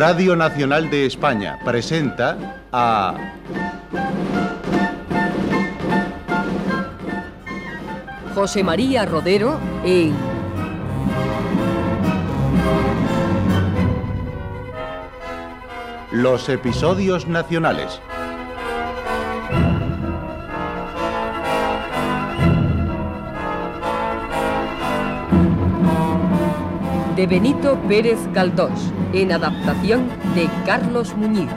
Radio Nacional de España presenta a... José María Rodero en... Los episodios nacionales. De Benito Pérez Galdós, en adaptación de Carlos Muñiz.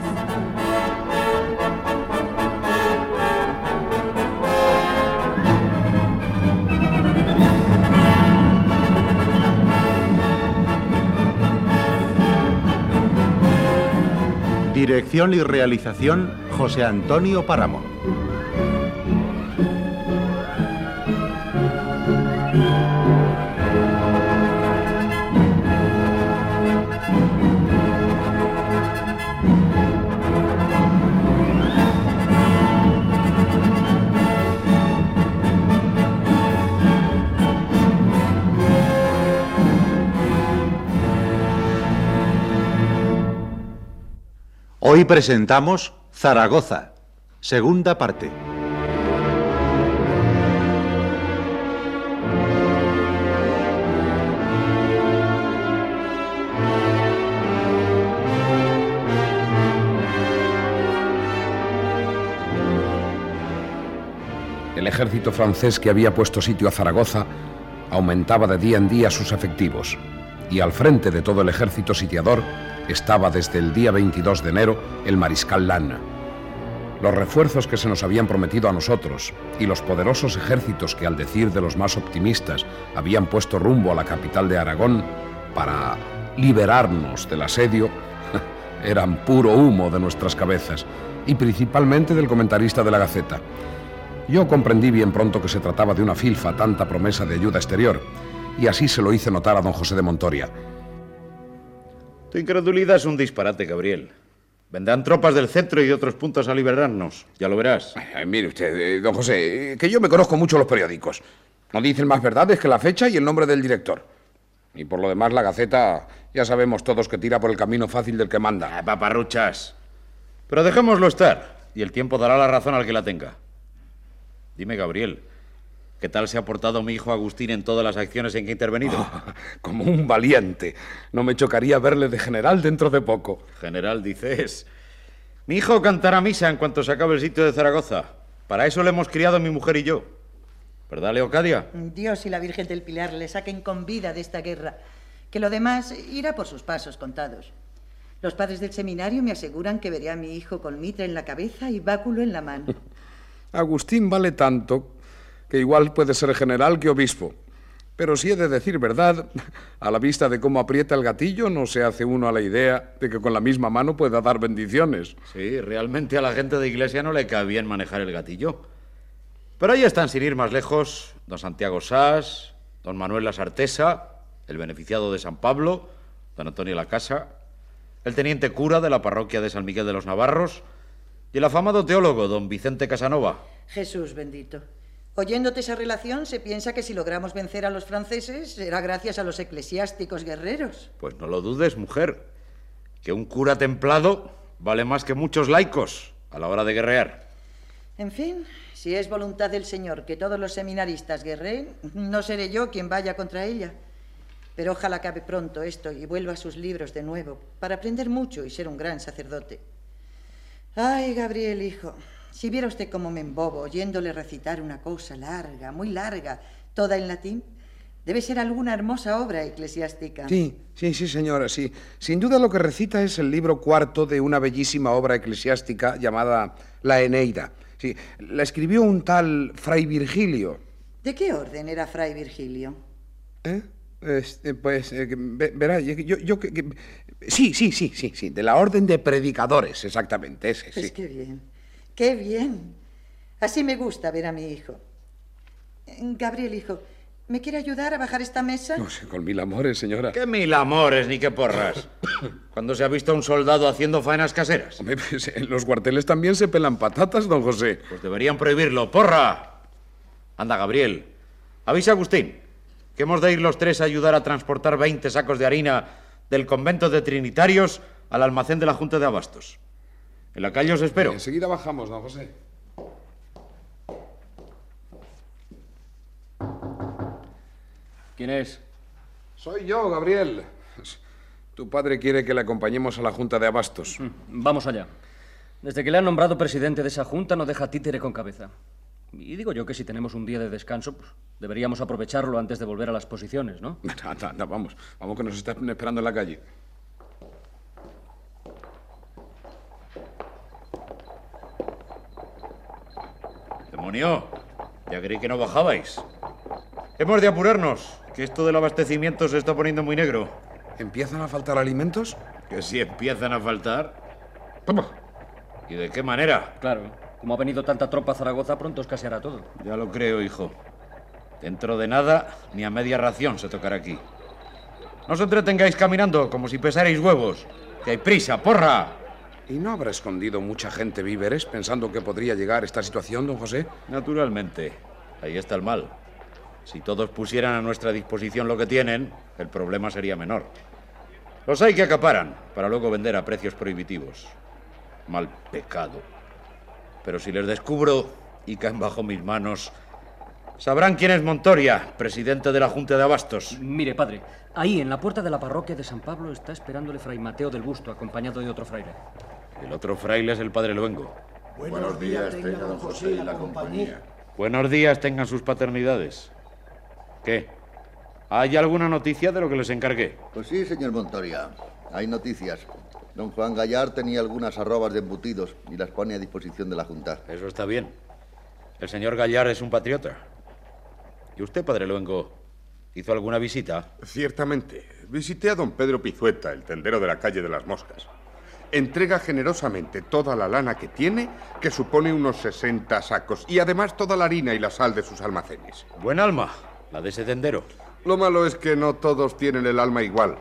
Dirección y realización José Antonio Páramo. Hoy presentamos Zaragoza, segunda parte. El ejército francés que había puesto sitio a Zaragoza aumentaba de día en día sus efectivos y al frente de todo el ejército sitiador estaba desde el día 22 de enero el mariscal Lannes. Los refuerzos que se nos habían prometido a nosotros y los poderosos ejércitos que, al decir de los más optimistas, habían puesto rumbo a la capital de Aragón para liberarnos del asedio, eran puro humo de nuestras cabezas y principalmente del comentarista de la Gaceta. Yo comprendí bien pronto que se trataba de una filfa tanta promesa de ayuda exterior y así se lo hice notar a don José de Montoria. Tu incredulidad es un disparate, Gabriel. Vendrán tropas del centro y de otros puntos a liberarnos. Ya lo verás. mire usted, eh, don José, eh, que yo me conozco mucho los periódicos. No dicen más verdades que la fecha y el nombre del director. Y por lo demás, la Gaceta ya sabemos todos que tira por el camino fácil del que manda. Ah, paparruchas. Pero dejémoslo estar, y el tiempo dará la razón al que la tenga. Dime, Gabriel, ¿Qué tal se ha portado mi hijo Agustín en todas las acciones en que ha intervenido? Oh, como un valiente. No me chocaría verle de general dentro de poco. General, dices. Mi hijo cantará misa en cuanto se acabe el sitio de Zaragoza. Para eso le hemos criado mi mujer y yo. ¿Verdad, Leocadia? Dios y la Virgen del Pilar le saquen con vida de esta guerra. Que lo demás irá por sus pasos contados. Los padres del seminario me aseguran que veré a mi hijo con mitra en la cabeza y báculo en la mano. Agustín vale tanto que igual puede ser general que obispo. Pero si he de decir verdad, a la vista de cómo aprieta el gatillo, no se hace uno a la idea de que con la misma mano pueda dar bendiciones. Sí, realmente a la gente de iglesia no le cae bien manejar el gatillo. Pero ahí están, sin ir más lejos, don Santiago Sás, don Manuel Lasartesa, el beneficiado de San Pablo, don Antonio La Casa, el teniente cura de la parroquia de San Miguel de los Navarros y el afamado teólogo don Vicente Casanova. Jesús bendito. Oyéndote esa relación, se piensa que si logramos vencer a los franceses será gracias a los eclesiásticos guerreros. Pues no lo dudes, mujer, que un cura templado vale más que muchos laicos a la hora de guerrear. En fin, si es voluntad del Señor que todos los seminaristas guerreen, no seré yo quien vaya contra ella. Pero ojalá acabe pronto esto y vuelva a sus libros de nuevo, para aprender mucho y ser un gran sacerdote. Ay, Gabriel, hijo, si viera usted cómo me embobo oyéndole recitar una cosa larga, muy larga, toda en latín, debe ser alguna hermosa obra eclesiástica. Sí, sí, sí, señora, sí. Sin duda lo que recita es el libro cuarto de una bellísima obra eclesiástica llamada La Eneida. Sí, la escribió un tal Fray Virgilio. ¿De qué orden era Fray Virgilio? ¿Eh? Este, pues, eh, verá, yo, yo, sí, sí, sí, sí, sí, de la orden de predicadores, exactamente, ese, pues qué bien. Qué bien. Así me gusta ver a mi hijo. Gabriel, hijo, ¿me quiere ayudar a bajar esta mesa? No sé, con mil amores, señora. ¿Qué mil amores ni qué porras? ¿Cuándo se ha visto a un soldado haciendo faenas caseras? Pues, en los cuarteles también se pelan patatas, don José. Pues deberían prohibirlo. ¡Porra! Anda, Gabriel. Avisa a Agustín que hemos de ir los tres a ayudar a transportar 20 sacos de harina del convento de Trinitarios al almacén de la Junta de Abastos. En la calle os espero. Enseguida bajamos, don José. ¿Quién es? Soy yo, Gabriel. Tu padre quiere que le acompañemos a la Junta de Abastos. Vamos allá. Desde que le han nombrado presidente de esa junta no deja títere con cabeza. Y digo yo que si tenemos un día de descanso, pues deberíamos aprovecharlo antes de volver a las posiciones, ¿no? Anda, anda, vamos. Vamos que nos están esperando en la calle. Demonio, ya creí que no bajabais. Hemos de apurarnos, que esto del abastecimiento se está poniendo muy negro. ¿Empiezan a faltar alimentos? Que si empiezan a faltar. Toma. ¿Y de qué manera? Claro, como ha venido tanta tropa a Zaragoza, pronto escaseará todo. Ya lo creo, hijo. Dentro de nada, ni a media ración se tocará aquí. No os entretengáis caminando como si pesarais huevos. Que hay prisa, porra. ¿Y no habrá escondido mucha gente víveres pensando que podría llegar esta situación, don José? Naturalmente. Ahí está el mal. Si todos pusieran a nuestra disposición lo que tienen, el problema sería menor. Los hay que acaparan para luego vender a precios prohibitivos. Mal pecado. Pero si les descubro y caen bajo mis manos, sabrán quién es Montoria, presidente de la Junta de Abastos. Mire, padre, ahí en la puerta de la parroquia de San Pablo está esperándole Fray Mateo del Busto, acompañado de otro fraile. El otro fraile es el padre Luengo. Buenos días, tenga don José y la compañía. Buenos días tengan sus paternidades. ¿Qué? ¿Hay alguna noticia de lo que les encargué? Pues sí, señor Montoria. Hay noticias. Don Juan Gallar tenía algunas arrobas de embutidos y las pone a disposición de la Junta. Eso está bien. El señor Gallar es un patriota. ¿Y usted, padre Luengo, hizo alguna visita? Ciertamente. Visité a don Pedro Pizueta, el tendero de la calle de las Moscas. Entrega generosamente toda la lana que tiene, que supone unos 60 sacos, y además toda la harina y la sal de sus almacenes. Buen alma, la de ese tendero. Lo malo es que no todos tienen el alma igual.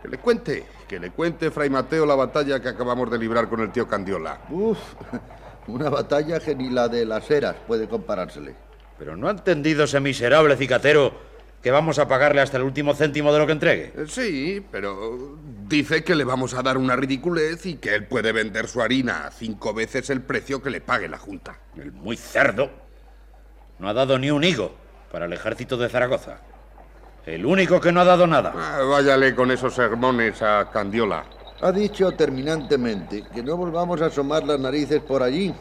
Que le cuente, que le cuente, Fray Mateo, la batalla que acabamos de librar con el tío Candiola. Uf, una batalla que ni la de las eras puede comparársele. Pero no ha entendido ese miserable cicatero que vamos a pagarle hasta el último céntimo de lo que entregue. Eh, Sí, pero dice que le vamos a dar una ridiculez y que él puede vender su harina a cinco veces el precio que le pague la Junta. El muy cerdo no ha dado ni un higo para el ejército de Zaragoza. El único que no ha dado nada. Ah, váyale con esos sermones a Candiola. Ha dicho terminantemente que no volvamos a asomar las narices por allí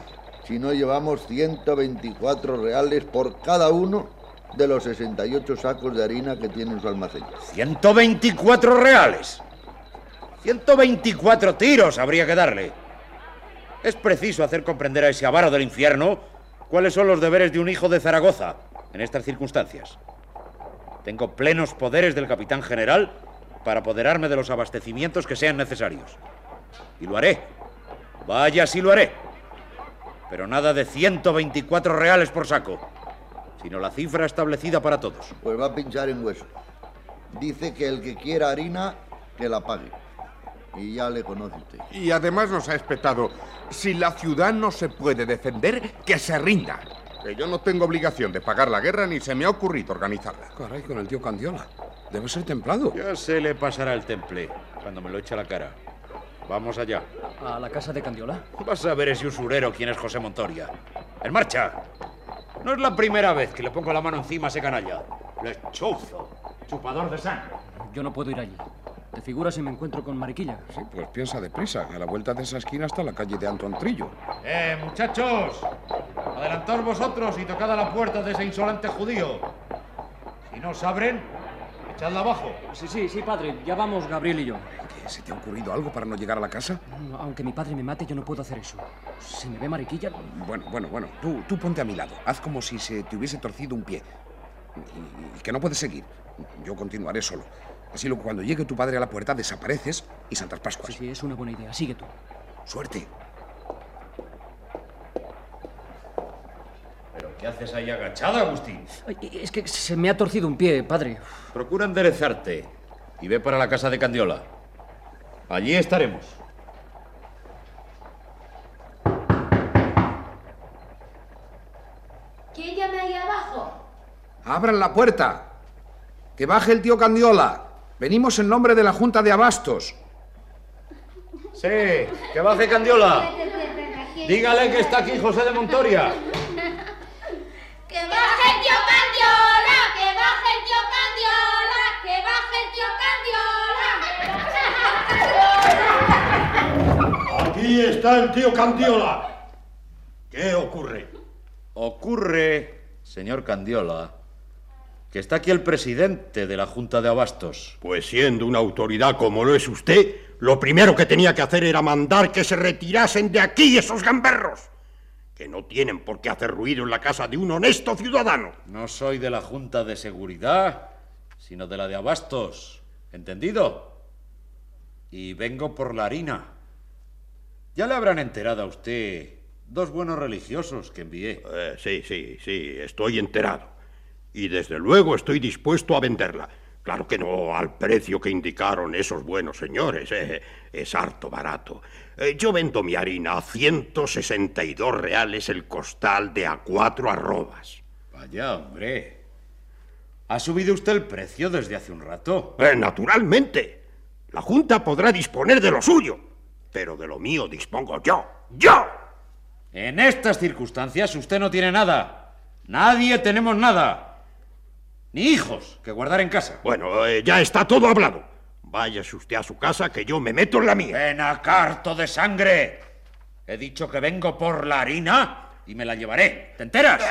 si no llevamos 124 reales por cada uno de los 68 sacos de harina que tiene en su almacén. 124 reales. 124 tiros habría que darle. Es preciso hacer comprender a ese avaro del infierno cuáles son los deberes de un hijo de Zaragoza en estas circunstancias. Tengo plenos poderes del capitán general para apoderarme de los abastecimientos que sean necesarios. Y lo haré. Vaya, sí lo haré. Pero nada de 124 reales por saco, sino la cifra establecida para todos. Pues va a pinchar en hueso. Dice que el que quiera harina, que la pague. Y ya le conoce usted. Y además nos ha espetado, si la ciudad no se puede defender, que se rinda. Que yo no tengo obligación de pagar la guerra ni se me ha ocurrido organizarla. Caray, con el tío Candiola. Debe ser templado. Ya se le pasará el temple cuando me lo eche a la cara. Vamos allá. ¿A la casa de Candiola? Vas a ver ese usurero quién es José Montoria. ¡En marcha! No es la primera vez que le pongo la mano encima a ese canalla. Le chuzo. Chupador de sangre. Yo no puedo ir allí. ¿Te figuras si me encuentro con Mariquilla? Sí, pues piensa deprisa. A la vuelta de esa esquina está la calle de Antón Trillo. ¡Eh, muchachos! Adelantaos vosotros y tocad a la puerta de ese insolente judío. Si no os abren, echadla abajo. Sí, sí, sí, padre. Ya vamos, Gabriel y yo. ¿Qué, ¿Se te ha ocurrido algo para no llegar a la casa? No, Aunque mi padre me mate, yo no puedo hacer eso. Si me ve Mariquilla... Bueno, bueno, bueno. Tú, tú ponte a mi lado. Haz como si se te hubiese torcido un pie. Y, y que no puedes seguir. Yo continuaré solo. Así luego cuando llegue tu padre a la puerta desapareces y Santas Pascuas. Sí, sí, es una buena idea. Sigue tú. Suerte. ¿Pero qué haces ahí agachada, Agustín? Ay, Es que se me ha torcido un pie, padre. Procura enderezarte y ve para la casa de Candiola. Allí estaremos. ¿Quién llama ahí abajo? ¡Abran la puerta! ¡Que baje el tío Candiola! Venimos en nombre de la Junta de Abastos. Sí, que baje Candiola. Dígale que está aquí José de Montoria. ¡Que baje el tío Candiola! ¡Que baje el tío Candiola! ¡Que baje el tío Aquí está el tío Candiola. ¿Qué ocurre? Ocurre, señor Candiola, que está aquí el presidente de la Junta de Abastos. Pues siendo una autoridad como lo es usted, lo primero que tenía que hacer era mandar que se retirasen de aquí esos gamberros, que no tienen por qué hacer ruido en la casa de un honesto ciudadano. No soy de la Junta de Seguridad, sino de la de Abastos. ¿Entendido? Y vengo por la harina. Ya le habrán enterado a usted dos buenos religiosos que envié. Eh, sí, sí, sí, estoy enterado. Y desde luego estoy dispuesto a venderla. Claro que no al precio que indicaron esos buenos señores. eh, es harto barato. Eh, yo vendo mi harina a 162 reales el costal de a cuatro arrobas. Vaya, hombre. ¿Ha subido usted el precio desde hace un rato? Eh, naturalmente. La Junta podrá disponer de lo suyo, pero de lo mío dispongo yo. ¡Yo! En estas circunstancias usted no tiene nada. Nadie tenemos nada. Ni hijos que guardar en casa. Bueno, eh, ya está todo hablado. Váyase usted a su casa que yo me meto en la mía. Ven acá, harto de sangre. He dicho que vengo por la harina y me la llevaré. ¿Te enteras?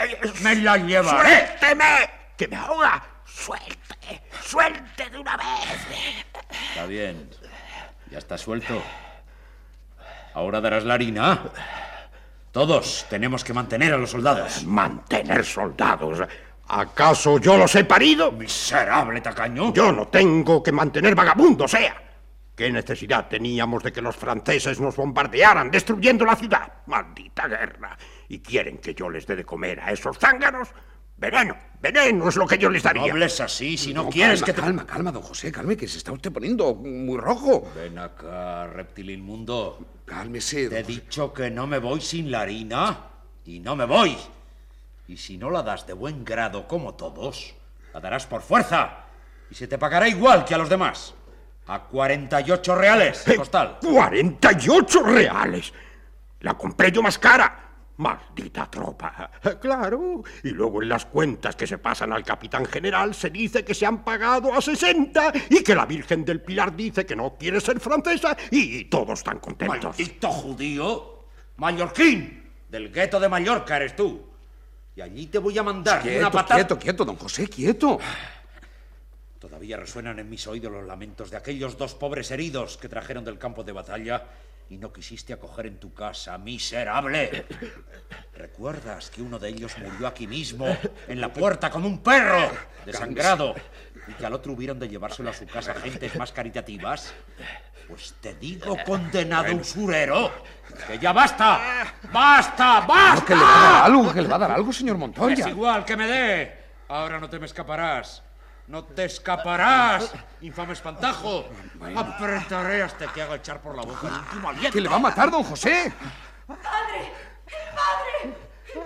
Me la llevaré. ¡Suélteme! ¡Que me ahoga! ¡Suelte! ¡Suelte de una vez! Está bien. Ya está suelto. Ahora darás la harina. Todos tenemos que mantener a los soldados. Mantener soldados. ¿Acaso yo los he parido? Miserable tacaño. Yo no tengo que mantener vagabundos, sea. ¿Qué necesidad teníamos de que los franceses nos bombardearan destruyendo la ciudad? Maldita guerra. ¿Y quieren que yo les dé de comer a esos zánganos? Veneno, veneno es lo que yo les No daría. hables así si no, quieres calma, que te... Calma, calma, don José, calme, que se está usted poniendo muy rojo. Ven acá, reptil inmundo. Cálmese, Te he dicho que no me voy sin la harina. Y no me voy. Y si no la das de buen grado como todos, la darás por fuerza. Y se te pagará igual que a los demás. A 48 reales, el costal. ¡48 reales! La compré yo más cara. Maldita tropa. Claro. Y luego en las cuentas que se pasan al capitán general se dice que se han pagado a 60 y que la Virgen del Pilar dice que no quiere ser francesa y todos están contentos. Maldito judío. Mallorquín. Del gueto de Mallorca eres tú. Y allí te voy a mandar de una Quieto, patada. quieto, quieto, don José, quieto. Todavía resuenan en mis oídos los lamentos de aquellos dos pobres heridos que trajeron del campo de batalla y no quisiste acoger en tu casa, miserable. ¿Recuerdas que uno de ellos murió aquí mismo, en la puerta, como un perro, desangrado, y que al otro hubieron de llevárselo a su casa gentes más caritativas? Pues te digo, condenado usurero, que ya basta, basta, basta. Que le va a dar algo, que le va a dar algo, señor Es Montoya. igual que me dé. Ahora no te me escaparás. No te escaparás, infame espantajo. Apretaré hasta que haga echar por la boca el último aliento. Que le va a matar, don José. ¡Padre! ¡Padre!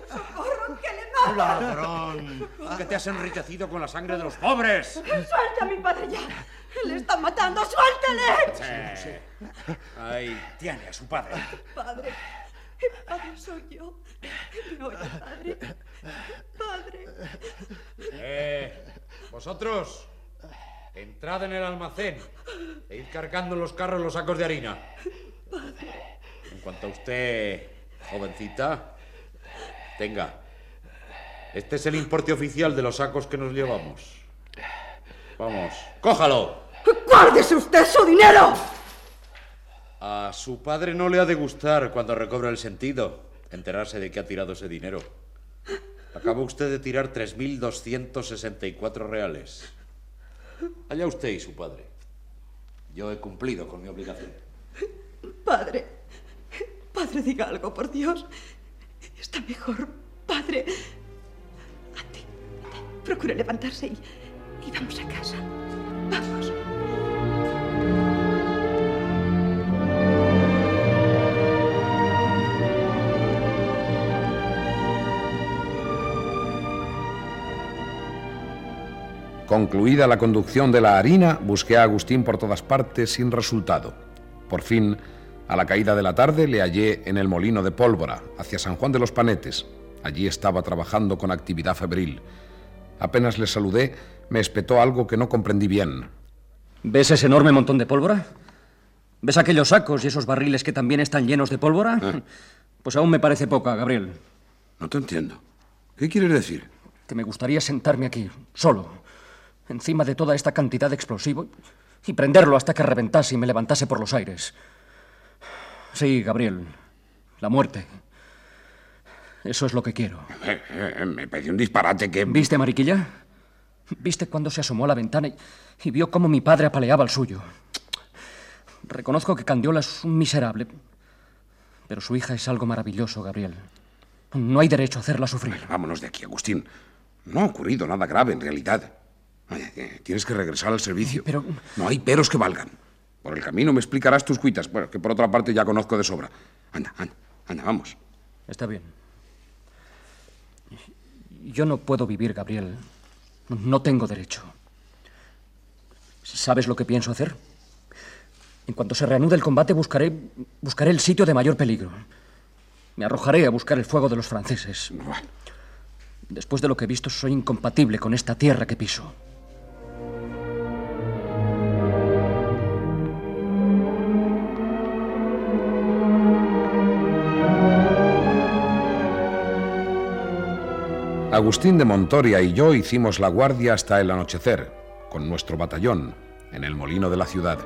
¡Socorro, que le mata! ¡Ladrón! Que te has enriquecido con la sangre de los pobres. ¡Suelta a mi padre ya! ¡Le están matando! ¡Suéltele! Sí. Ahí tiene a su padre. Padre, padre soy yo. ¿Me oye, padre? Padre. Eh, vosotros, entrad en el almacén e id cargando en los carros los sacos de harina. En cuanto a usted, jovencita, tenga. Este es el importe oficial de los sacos que nos llevamos. Vamos, cójalo. ¡Guárdese usted su dinero! A su padre no le ha de gustar cuando recobra el sentido enterarse de que ha tirado ese dinero. Acaba usted de tirar 3.264 reales. Allá usted y su padre. Yo he cumplido con mi obligación. Padre, padre, diga algo, por Dios. Está mejor, padre. Ande, procure levantarse y, y vamos a casa. Vamos. Concluida la conducción de la harina, busqué a Agustín por todas partes sin resultado. Por fin, A la caída de la tarde le hallé en el molino de pólvora, hacia San Juan de los Panetes. Allí estaba trabajando con actividad febril. Apenas le saludé, me espetó algo que no comprendí bien. ¿Ves ese enorme montón de pólvora? ¿Ves aquellos sacos y esos barriles que también están llenos de pólvora? Ah. Pues aún me parece poca, Gabriel. No te entiendo. ¿Qué quieres decir? Que me gustaría sentarme aquí, solo, encima de toda esta cantidad de explosivo y prenderlo hasta que reventase y me levantase por los aires. Sí, Gabriel, la muerte. Eso es lo que quiero. Eh, eh, me parece un disparate que... ¿Viste, Mariquilla? ¿Viste cuando se asomó a la ventana y, y vio cómo mi padre apaleaba al suyo? Reconozco que Candiola es un miserable, pero su hija es algo maravilloso, Gabriel. No hay derecho a hacerla sufrir. Vámonos de aquí, Agustín. No ha ocurrido nada grave, en realidad. Tienes que regresar al servicio. Pero... No hay peros que valgan. Por el camino me explicarás tus cuitas, bueno, que por otra parte ya conozco de sobra. Anda, anda, anda, vamos. Está bien. Yo no puedo vivir, Gabriel. No tengo derecho. ¿Sabes lo que pienso hacer? En cuanto se reanude el combate, buscaré, buscaré el sitio de mayor peligro. Me arrojaré a buscar el fuego de los franceses. Después de lo que he visto, soy incompatible con esta tierra que piso. Agustín de Montoria y yo hicimos la guardia hasta el anochecer, con nuestro batallón, en el molino de la ciudad.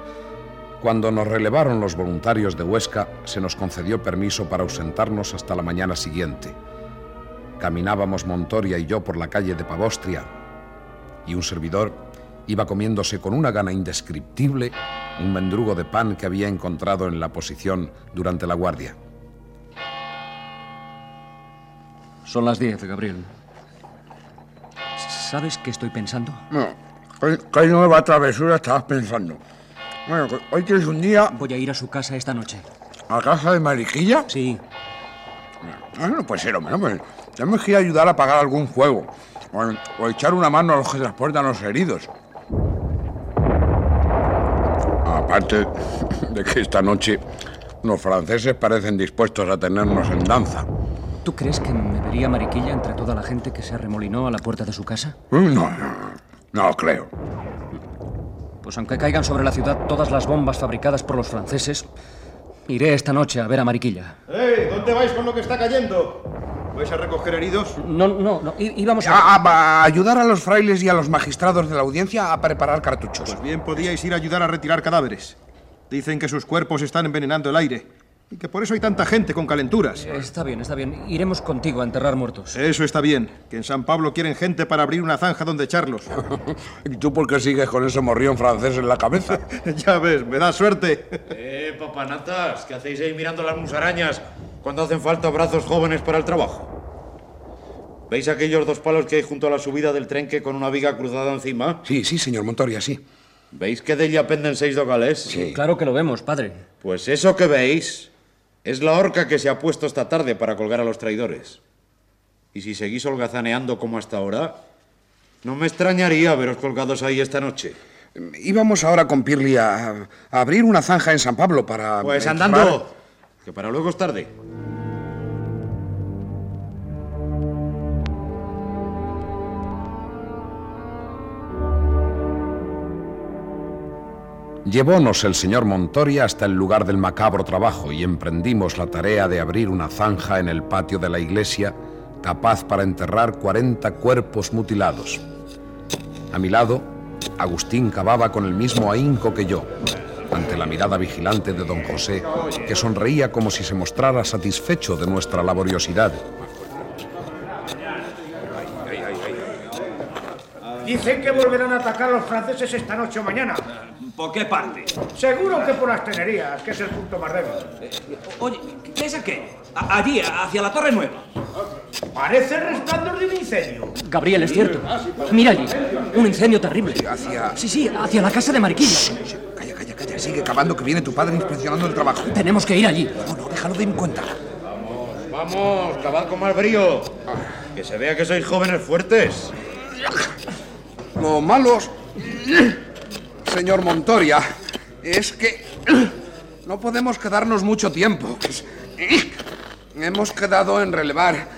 Cuando nos relevaron los voluntarios de Huesca, se nos concedió permiso para ausentarnos hasta la mañana siguiente. Caminábamos Montoria y yo por la calle de Pavostria, y un servidor iba comiéndose con una gana indescriptible un mendrugo de pan que había encontrado en la posición durante la guardia. Son las 10, Gabriel. ¿Sabes qué estoy pensando? No, ¿qué, qué nueva travesura estabas pensando? Bueno, hoy tienes un día Voy a ir a su casa esta noche. a casa de Mariquilla. Sí. Ah, no puede ser, hombre, hombre. Tenemos que ir a ayudar a pagar algún juego. O, o echar una mano a los que transportan a los heridos. Aparte de que esta noche los franceses parecen dispuestos a tenernos en danza. ¿Tú crees que me vería Mariquilla entre toda la gente que se arremolinó a la puerta de su casa? No, no, no creo. Pues aunque caigan sobre la ciudad todas las bombas fabricadas por los franceses, iré esta noche a ver a Mariquilla. ¡Eh! ¿Dónde vais con lo que está cayendo? ¿Vais a recoger heridos? No, no, no. Íbamos a... A, a- a ayudar a los frailes y a los magistrados de la audiencia a preparar cartuchos. Pues bien podíais ir a ayudar a retirar cadáveres. Dicen que sus cuerpos están envenenando el aire y que por eso hay tanta gente con calenturas. Está bien, está bien. Iremos contigo a enterrar muertos. Eso está bien, que en San Pablo quieren gente para abrir una zanja donde echarlos. ¿Y tú por qué sigues con ese morrión francés en la cabeza? ya ves, me da suerte. Eh, papanatas, ¿qué hacéis ahí mirando las musarañas cuando hacen falta brazos jóvenes para el trabajo? ¿Veis aquellos dos palos que hay junto a la subida del trenque con una viga cruzada encima? Sí, sí, señor Montoria, sí. ¿Veis que de ella penden seis dogales? Sí. Claro que lo vemos, padre. Pues eso que veis es la horca que se ha puesto esta tarde para colgar a los traidores. Y si seguís holgazaneando como hasta ahora, no me extrañaría veros colgados ahí esta noche. Íbamos ahora con Pirli a, a abrir una zanja en San Pablo para... Pues andando, que para luego es tarde. Llevónos el señor Montoria hasta el lugar del macabro trabajo y emprendimos la tarea de abrir una zanja en el patio de la iglesia capaz para enterrar 40 cuerpos mutilados. A mi lado, Agustín cavaba con el mismo ahínco que yo, ante la mirada vigilante de don José, que sonreía como si se mostrara satisfecho de nuestra laboriosidad. Dicen que volverán a atacar a los franceses esta noche o mañana. ¿Por qué parte? Seguro que por las tenerías, que es el punto más débil. Oye, ¿qué es aquello? A- allí, hacia la Torre Nueva. Parece el resplandor de un incendio. Gabriel, es cierto. Mira allí. Un incendio terrible. Hacia... Sí, sí, hacia la casa de Mariquilla. Calla, calla, calla. Sigue cavando que viene tu padre inspeccionando el trabajo. Tenemos que ir allí. No, no, déjalo de en cuenta. Vamos, cavad con más brío. Que se vea que sois jóvenes fuertes. Lo malo, señor Montoria, es que no podemos quedarnos mucho tiempo. Hemos quedado en relevar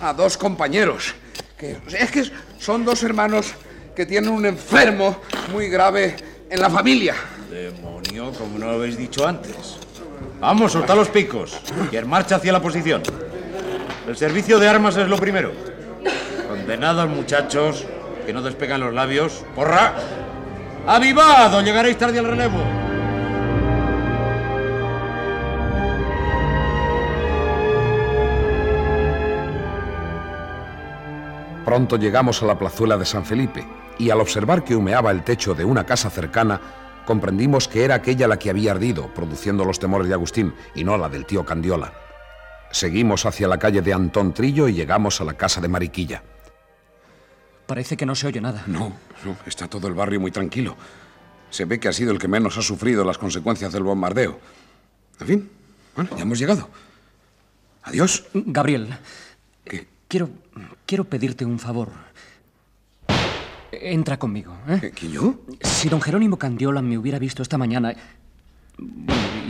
a, dos compañeros. Que, es que son dos hermanos que tienen un enfermo muy grave en la familia. Demonio, como no lo habéis dicho antes. Vamos, soltad los picos. Y en marcha hacia la posición. El servicio de armas es lo primero. Condenados, muchachos, que no despegan los labios. ¡Porra! ¡Avivad o llegaréis tarde al relevo! Pronto llegamos a la plazuela de San Felipe y al observar que humeaba el techo de una casa cercana, comprendimos que era aquella la que había ardido, produciendo los temores de Agustín y no la del tío Candiola. Seguimos hacia la calle de Antón Trillo y llegamos a la casa de Mariquilla. Parece que no se oye nada. No, no, está todo el barrio muy tranquilo. Se ve que ha sido el que menos ha sufrido las consecuencias del bombardeo. En fin, bueno, ya hemos llegado. Adiós. Gabriel. Quiero, quiero pedirte un favor. Entra conmigo. ¿eh? ¿Que yo? Si don Jerónimo Candiola me hubiera visto esta mañana,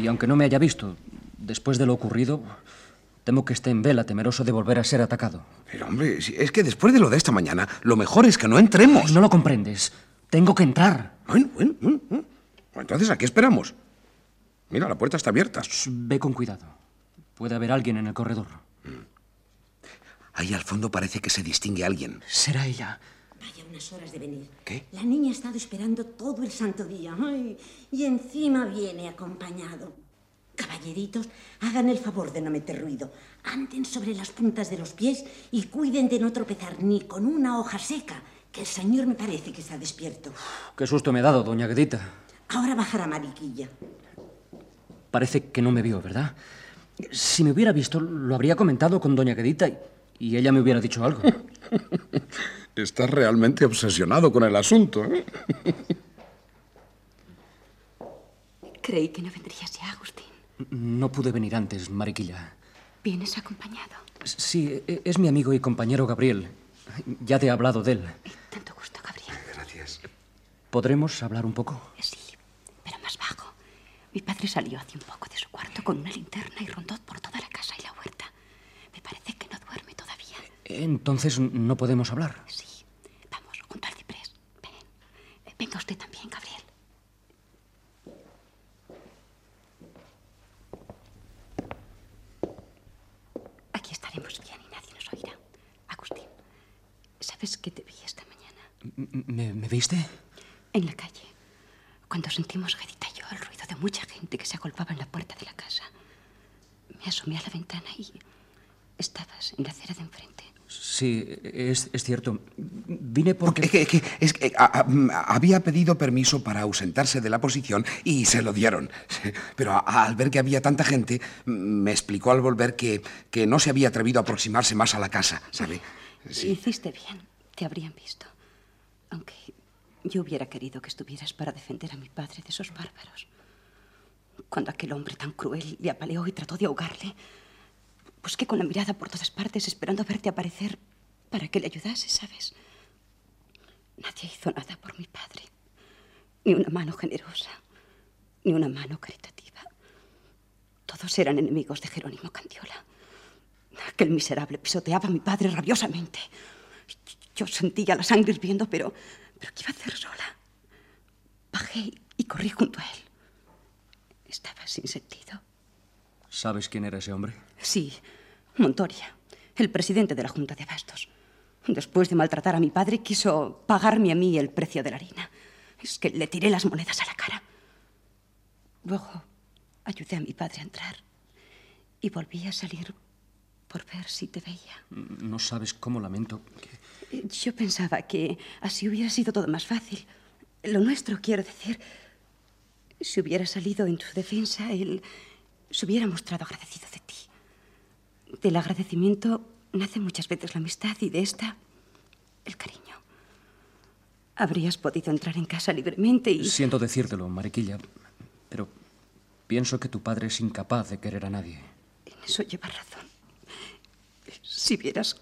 y aunque no me haya visto, después de lo ocurrido, temo que esté en vela, temeroso de volver a ser atacado. Pero hombre, es que después de lo de esta mañana, lo mejor es que no entremos. No lo comprendes. Tengo que entrar. Bueno, bueno, bueno. bueno. Entonces, ¿a qué esperamos? Mira, la puerta está abierta. Shh, ve con cuidado. Puede haber alguien en el corredor. Ahí al fondo parece que se distingue alguien. Será ella. Vaya unas horas de venir. ¿Qué? La niña ha estado esperando todo el santo día. Ay, y encima viene acompañado. Caballeritos, hagan el favor de no meter ruido. Anden sobre las puntas de los pies y cuiden de no tropezar ni con una hoja seca, que el señor me parece que está despierto. Qué susto me he dado, doña Guedita. Ahora bajará Mariquilla. Parece que no me vio, ¿verdad? Si me hubiera visto, lo habría comentado con doña Guedita y, y ella me hubiera dicho algo. Estás realmente obsesionado con el asunto. ¿eh? Creí que no vendrías ya, Agustín. No pude venir antes, Mariquilla. ¿Vienes acompañado? Sí, e- es mi amigo y compañero Gabriel. Ya te he hablado de él. Tanto gusto, Gabriel. Gracias. ¿Podremos hablar un poco? Sí, pero más bajo. Mi padre salió hace un poco de su cuarto con una linterna y rondó por toda la casa y la huerta. Me parece que no duerme todavía. Entonces no podemos hablar. Sí. Vamos, junto al ciprés. Ven. Venga usted también, Gabriel. Estaremos bien y nadie nos oirá. Agustín, ¿sabes qué te vi esta mañana? M- ¿Me, me viste? En la calle. Cuando sentimos Gedita y yo el ruido de mucha gente que se agolpaba en la puerta de la casa. Me asomé a la ventana y estabas en la acera de enfrente. Sí, es, es cierto. Vine porque... Es que, que- es que, a- a- había pedido permiso para ausentarse de la posición y se lo dieron. Pero a- al ver que había tanta gente, me explicó al volver que, que no se había atrevido a aproximarse más a la casa, ¿sabe? Hiciste bien. Te habrían visto. Aunque yo hubiera querido que estuvieras para defender a mi padre de esos bárbaros. Cuando aquel hombre tan cruel le apaleó y trató de ahogarle, busqué con la mirada por todas partes esperando verte aparecer para que le ayudase, ¿sabes? Nadie hizo nada por mi padre. Ni una mano generosa, ni una mano caritativa. Todos eran enemigos de Jerónimo Candiola. Aquel miserable pisoteaba a mi padre rabiosamente. Yo sentía la sangre hirviendo, pero, pero ¿qué iba a hacer sola? Bajé y corrí junto a él. Estaba sin sentido. ¿Sabes quién era ese hombre? Sí, Montoria, el presidente de la Junta de Abastos. Después de maltratar a mi padre, quiso pagarme a mí el precio de la harina. Es que le tiré las monedas a la cara. Luego ayudé a mi padre a entrar y volví a salir por ver si te veía. No sabes cómo lamento que... Yo pensaba que así hubiera sido todo más fácil. Lo nuestro, quiero decir. Si hubiera salido en tu defensa, él se hubiera mostrado agradecido de ti. Del agradecimiento nace muchas veces la amistad y de esta, el cariño. Habrías podido entrar en casa libremente y... Siento decírtelo, Mariquilla, pero pienso que tu padre es incapaz de querer a nadie. En eso llevas razón. Si vieras,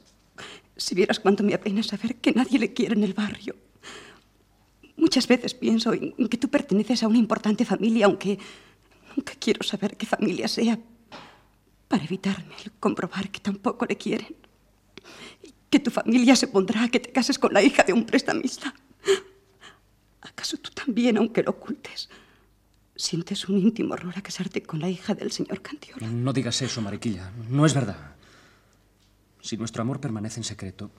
si vieras cuánto me apena saber que nadie le quiere en el barrio. Muchas veces pienso en, en que tú perteneces a una importante familia, aunque Nunca quiero saber qué familia sea para evitarme el comprobar que tampoco le quieren. Y que tu familia se pondrá a que te cases con la hija de un prestamista. ¿Acaso tú también, aunque lo ocultes, sientes un íntimo horror a casarte con la hija del señor Cantiola? No digas eso, Mariquilla. No es verdad. Si nuestro amor permanece en secreto,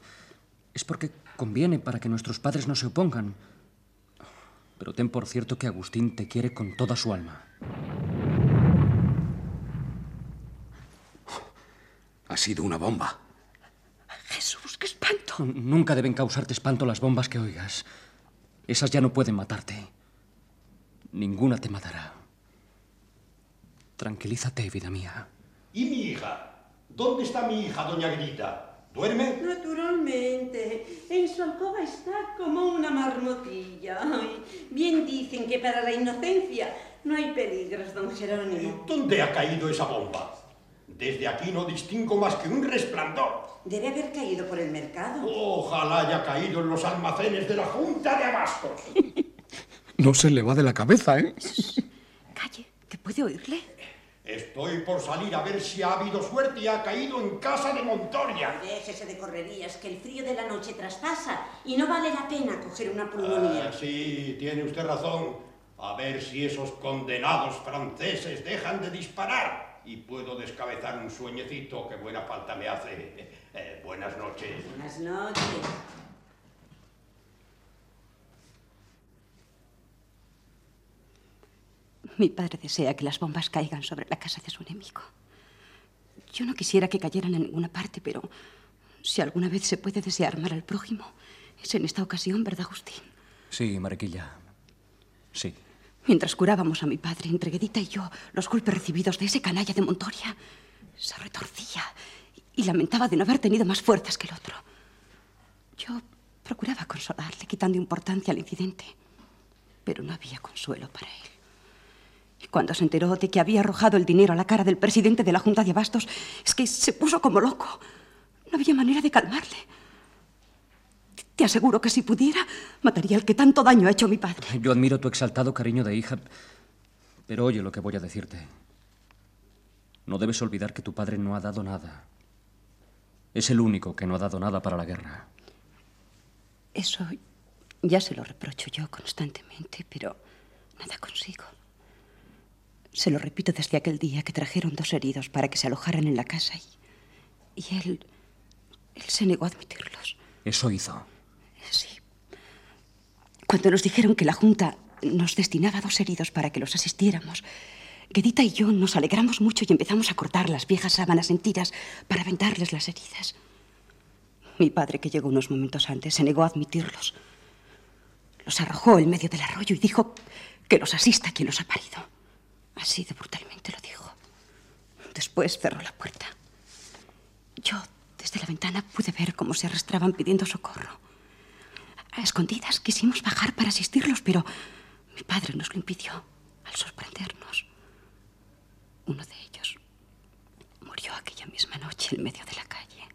es porque conviene para que nuestros padres no se opongan. Pero ten por cierto que Agustín te quiere con toda su alma. Ha sido una bomba. Jesús, qué espanto. Nunca deben causarte espanto las bombas que oigas. Esas ya no pueden matarte. Ninguna te matará. Tranquilízate, vida mía. ¿Y mi hija? ¿Dónde está mi hija, doña Grita? ¿Duerme? Naturalmente. En su alcoba está como una marmotilla. Ay, bien dicen que para la inocencia no hay peligros, don Jerónimo. ¿Dónde ha caído esa bomba? Desde aquí no distingo más que un resplandor. Debe haber caído por el mercado. Ojalá haya caído en los almacenes de la Junta de Abastos. No se le va de la cabeza, ¿eh? Calle, que puede oírle. Estoy por salir a ver si ha habido suerte y ha caído en casa de Montoria. Déjese de correrías, que el frío de la noche traspasa y no vale la pena coger una pulmonía. Ah, sí, tiene usted razón. A ver si esos condenados franceses dejan de disparar y puedo descabezar un sueñecito que buena falta me hace. Eh, buenas noches. Buenas noches. Mi padre desea que las bombas caigan sobre la casa de su enemigo. Yo no quisiera que cayeran en ninguna parte, pero si alguna vez se puede desear mal al prójimo, es en esta ocasión, ¿verdad, Agustín? Sí, Mariquilla. Sí. Mientras curábamos a mi padre, entre Guedita y yo, los golpes recibidos de ese canalla de Montoria, se retorcía y lamentaba de no haber tenido más fuerzas que el otro. Yo procuraba consolarle, quitando importancia al incidente, pero no había consuelo para él. Y cuando se enteró de que había arrojado el dinero a la cara del presidente de la Junta de Abastos, es que se puso como loco. No había manera de calmarle. Te aseguro que si pudiera, mataría al que tanto daño ha hecho a mi padre. Yo admiro tu exaltado cariño de hija, pero oye lo que voy a decirte. No debes olvidar que tu padre no ha dado nada. Es el único que no ha dado nada para la guerra. Eso ya se lo reprocho yo constantemente, pero nada consigo. Se lo repito desde aquel día que trajeron dos heridos para que se alojaran en la casa y, y él, él se negó a admitirlos. Eso hizo. Sí. Cuando nos dijeron que la Junta nos destinaba dos heridos para que los asistiéramos, Guedita y yo nos alegramos mucho y empezamos a cortar las viejas sábanas en tiras para vendarles las heridas. Mi padre, que llegó unos momentos antes, se negó a admitirlos. Los arrojó en medio del arroyo y dijo que los asista quien los ha parido. Así de brutalmente lo dijo. Después cerró la puerta. Yo, desde la ventana, pude ver cómo se arrastraban pidiendo socorro. A escondidas quisimos bajar para asistirlos, pero mi padre nos lo impidió al sorprendernos. Uno de ellos murió aquella misma noche en medio de la calle.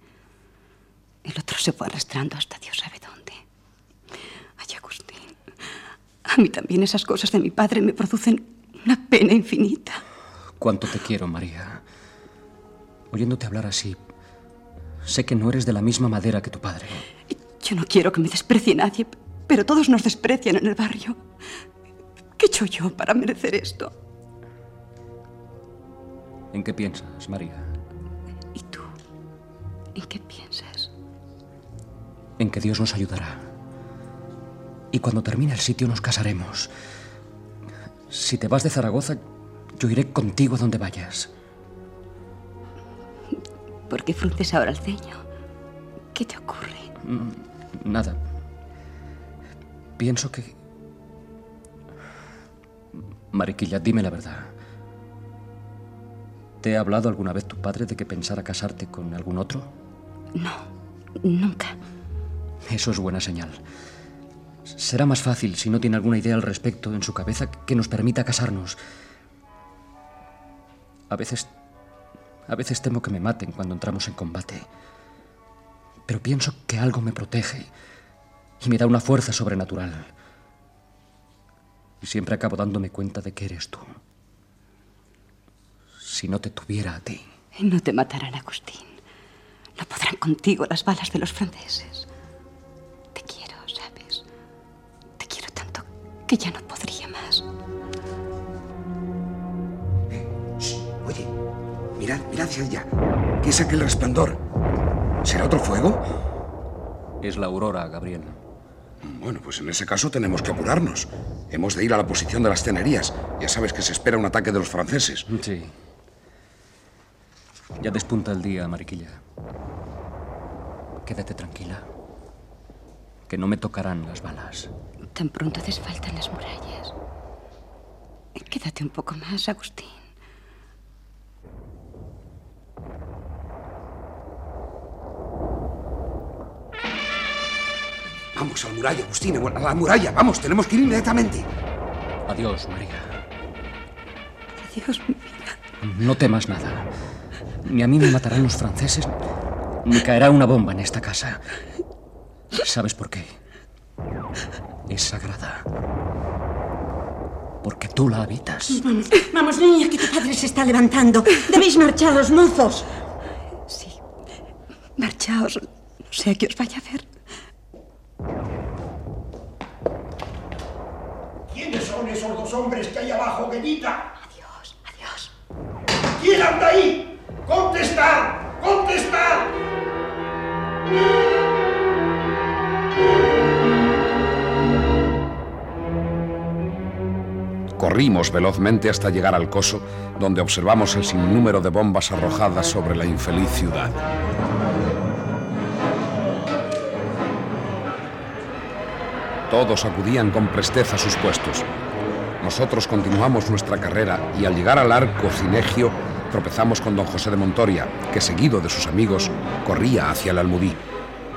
El otro se fue arrastrando hasta Dios sabe dónde. Ay, Agustín, a mí también esas cosas de mi padre me producen una pena infinita. Cuánto te quiero, María. Oyéndote hablar así, sé que no eres de la misma madera que tu padre. Yo no quiero que me desprecie nadie, pero todos nos desprecian en el barrio. ¿Qué he hecho yo para merecer esto? ¿En qué piensas, María? ¿Y tú? ¿En qué piensas? En que Dios nos ayudará. Y cuando termine el sitio nos casaremos. Si te vas de Zaragoza, yo iré contigo a donde vayas. ¿Por qué frunces ahora el ceño? ¿Qué te ocurre? Mm, Nada. Pienso que... Mariquilla, dime la verdad. ¿Te ha hablado alguna vez tu padre de que pensara casarte con algún otro? No, nunca. Eso es buena señal. Será más fácil si no tiene alguna idea al respecto en su cabeza que nos permita casarnos. A veces... A veces temo que me maten cuando entramos en combate. Pero pienso que algo me protege y me da una fuerza sobrenatural. Y siempre acabo dándome cuenta de que eres tú. Si no te tuviera a ti. No te matarán, Agustín. No podrán contigo las balas de los franceses. Que ya no podría más. Oye, mirad, mirad hacia allá. ¿Qué es aquel resplandor? ¿Será otro fuego? Es la aurora, Gabriel. Bueno, pues en ese caso tenemos que apurarnos. Hemos de ir a la posición de las tenerías. Ya sabes que se espera un ataque de los franceses. Sí. Ya despunta el día, Mariquilla. Quédate tranquila. Que no me tocarán las balas. Tan pronto desfaltan las murallas. Quédate un poco más, Agustín. Vamos a la muralla, Agustín, a la muralla. Vamos, tenemos que ir inmediatamente. Adiós, María. Adiós, mi vida. No temas nada. Ni a mí me matarán los franceses, ni caerá una bomba en esta casa. ¿Sabes por qué? Es sagrada. Porque tú la habitas. Vamos, vamos, niña, que tu padre se está levantando. Debéis marcharos, mozos. Sí. Marchaos. No sea que os vaya a ver. ¿Quiénes son esos dos hombres que hay abajo, Guellita? Adiós, adiós. ¿Quién anda ahí? ¡Contestad! ¡Contestad! Corrimos velozmente hasta llegar al coso, donde observamos el sinnúmero de bombas arrojadas sobre la infeliz ciudad. Todos acudían con presteza a sus puestos. Nosotros continuamos nuestra carrera y al llegar al arco cinegio tropezamos con don José de Montoria, que seguido de sus amigos corría hacia el almudí.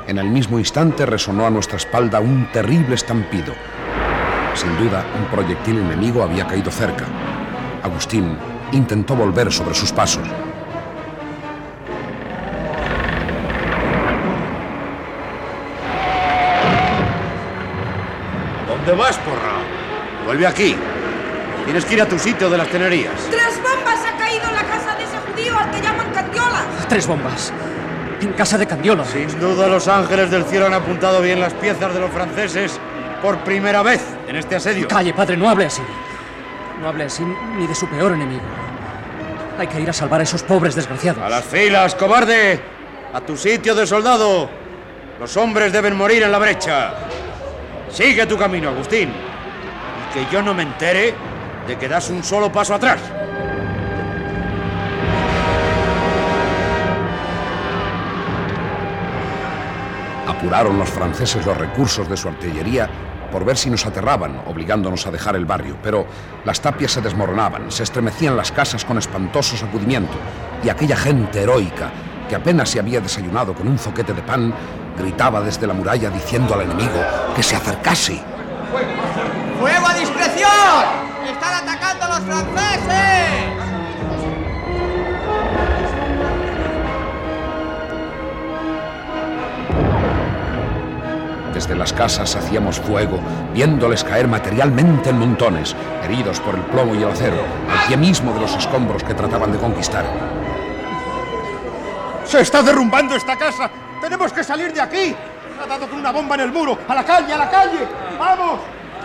En el mismo instante resonó a nuestra espalda un terrible estampido. Sin duda, un proyectil enemigo había caído cerca. Agustín intentó volver sobre sus pasos. ¿Dónde vas, porra? Vuelve aquí. Tienes que ir a tu sitio de las tenerías. ¡Tres bombas ha caído en la casa de ese judío al que llaman Candiola! Tres bombas. En casa de Candiola. Sin duda los ángeles del cielo han apuntado bien las piezas de los franceses por primera vez en este asedio. Calle, padre, no hable así. No hable así ni de su peor enemigo. Hay que ir a salvar a esos pobres desgraciados. A las filas, cobarde. A tu sitio de soldado. Los hombres deben morir en la brecha. Sigue tu camino, Agustín. Y que yo no me entere de que das un solo paso atrás. Apuraron los franceses los recursos de su artillería por ver si nos aterraban, obligándonos a dejar el barrio, pero las tapias se desmoronaban, se estremecían las casas con espantoso sacudimiento, y aquella gente heroica, que apenas se había desayunado con un zoquete de pan, gritaba desde la muralla diciendo al enemigo que se acercase. ¡Fuego a discreción! ¡Están atacando los franceses! Desde las casas hacíamos fuego, viéndoles caer materialmente en montones, heridos por el plomo y el acero, al pie mismo de los escombros que trataban de conquistar. ¡Se está derrumbando esta casa! ¡Tenemos que salir de aquí! Ha dado con una bomba en el muro. ¡A la calle, a la calle! ¡Vamos!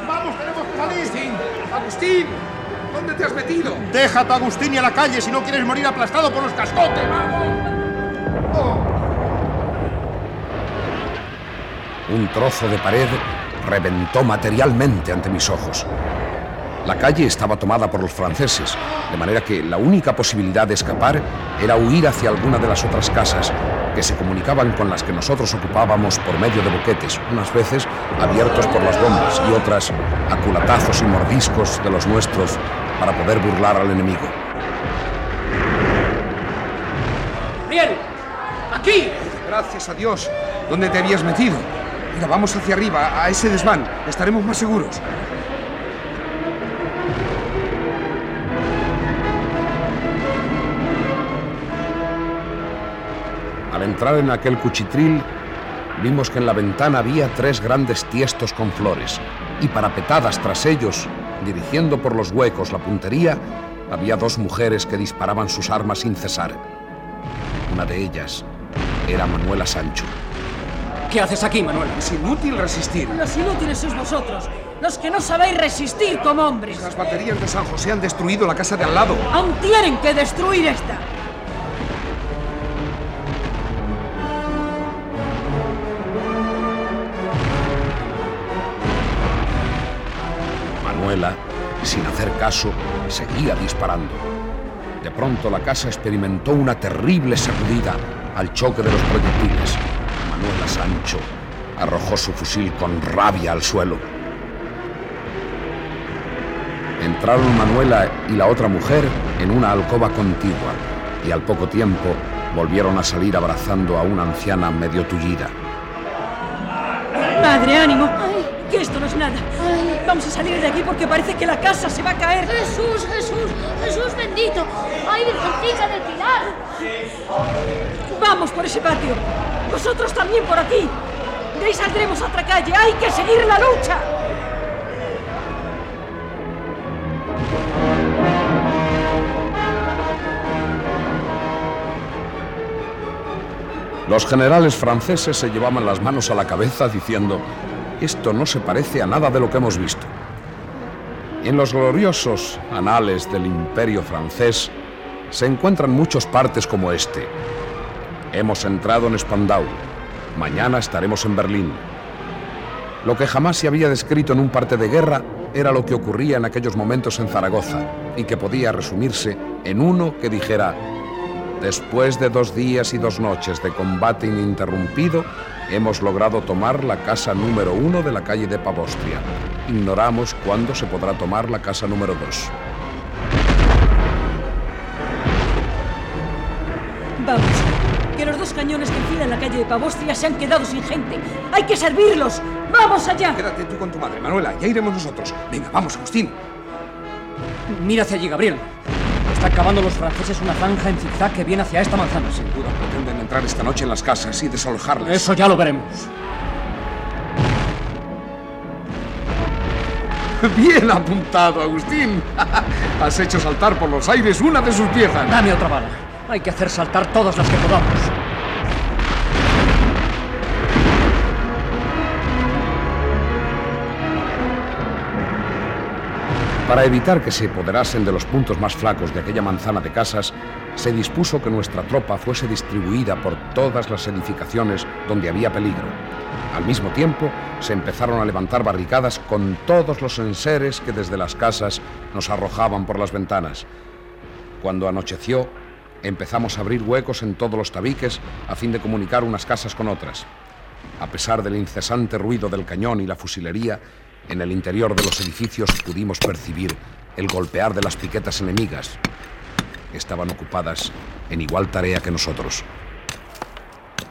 ¡Vamos, tenemos que salir! Agustín, Agustín, ¿dónde te has metido? Tu Agustín y a la calle si no quieres morir aplastado por los cascotes. ¡Vamos! Un trozo de pared reventó materialmente ante mis ojos. La calle estaba tomada por los franceses, de manera que la única posibilidad de escapar era huir hacia alguna de las otras casas, que se comunicaban con las que nosotros ocupábamos por medio de boquetes, unas veces abiertos por las bombas y otras a culatazos y mordiscos de los nuestros para poder burlar al enemigo. ¡Bien! ¡Aquí! Gracias a Dios. ¿Dónde te habías metido? Mira, vamos hacia arriba, a ese desván. Estaremos más seguros. Al entrar en aquel cuchitril, vimos que en la ventana había tres grandes tiestos con flores, y parapetadas tras ellos, dirigiendo por los huecos la puntería, había dos mujeres que disparaban sus armas sin cesar. Una de ellas era Manuela Sancho. ¿Qué haces aquí, Manuel? Es inútil resistir. Los inútiles sois vosotros, los que no sabéis resistir como hombres. Las baterías de San José han destruido la casa de al lado. Aún tienen que destruir esta. Manuela, sin hacer caso, seguía disparando. De pronto la casa experimentó una terrible sacudida al choque de los proyectiles. Manuela Sancho arrojó su fusil con rabia al suelo. Entraron Manuela y la otra mujer en una alcoba contigua y al poco tiempo volvieron a salir abrazando a una anciana medio tullida. Madre, ánimo. Que esto no es nada. Vamos a salir de aquí porque parece que la casa se va a caer. Jesús, Jesús, Jesús bendito. ¡Ay, Virgencita del Pilar! Vamos por ese patio. Vosotros también por aquí. De ahí saldremos a otra calle. Hay que seguir la lucha. Los generales franceses se llevaban las manos a la cabeza diciendo, esto no se parece a nada de lo que hemos visto. En los gloriosos anales del imperio francés se encuentran muchos partes como este. Hemos entrado en Spandau, mañana estaremos en Berlín. Lo que jamás se había descrito en un parte de guerra era lo que ocurría en aquellos momentos en Zaragoza y que podía resumirse en uno que dijera, después de dos días y dos noches de combate ininterrumpido, hemos logrado tomar la casa número uno de la calle de Pavostria. Ignoramos cuándo se podrá tomar la casa número dos. Vamos. Que los dos cañones que enfilan la calle de Pavostria se han quedado sin gente. ¡Hay que servirlos! ¡Vamos allá! Quédate tú con tu madre, Manuela. Ya iremos nosotros. Venga, vamos, Agustín. Mira hacia allí, Gabriel. Están cavando los franceses una zanja en zigzag que viene hacia esta manzana. Sin duda pretenden entrar esta noche en las casas y desalojarlas. Eso ya lo veremos. Bien apuntado, Agustín. Has hecho saltar por los aires una de sus piezas. Dame otra bala. Hay que hacer saltar todas las que podamos. Para evitar que se apoderasen de los puntos más flacos de aquella manzana de casas, se dispuso que nuestra tropa fuese distribuida por todas las edificaciones donde había peligro. Al mismo tiempo, se empezaron a levantar barricadas con todos los enseres que desde las casas nos arrojaban por las ventanas. Cuando anocheció, empezamos a abrir huecos en todos los tabiques a fin de comunicar unas casas con otras. A pesar del incesante ruido del cañón y la fusilería, en el interior de los edificios pudimos percibir el golpear de las piquetas enemigas. Estaban ocupadas en igual tarea que nosotros.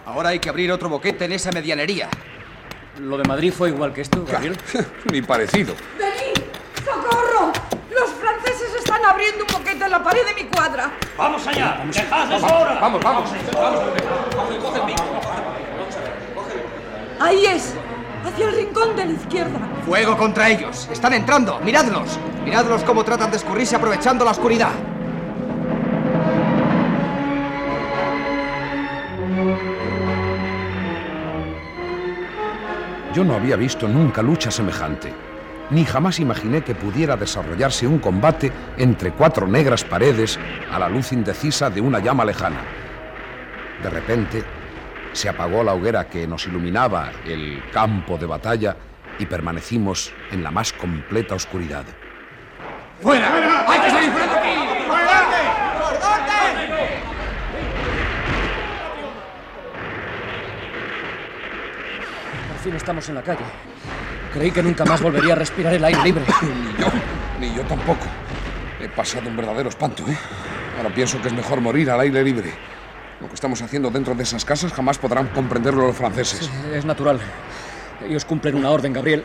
Ahora hay que abrir otro boquete en esa medianería. ¿Lo de Madrid fue igual que esto, Gabriel? Ni parecido. Están abriendo un boquete en la pared de mi cuadra. ¡Vamos allá! ¡Dejad Vamos, eso ahora! vamos, vamos. Ahí es. Hacia el rincón de la izquierda. ¡Fuego contra ellos! ¡Están entrando! ¡Miradlos! ¡Miradlos cómo tratan de escurrirse aprovechando la oscuridad! Yo no había visto nunca lucha semejante, ni jamás imaginé que pudiera desarrollarse un combate entre cuatro negras paredes a la luz indecisa de una llama lejana. De repente, se apagó la hoguera que nos iluminaba el campo de batalla y permanecimos en la más completa oscuridad. ¡Fuera! ¡Hay que salir fuera de aquí! Por fin estamos en la calle. Creí que nunca más volvería a respirar el aire libre. Ni yo, ni yo tampoco. He pasado un verdadero espanto, ¿eh? Ahora pienso que es mejor morir al aire libre. Lo que estamos haciendo dentro de esas casas jamás podrán comprenderlo los franceses. Es natural. Ellos cumplen una orden, Gabriel.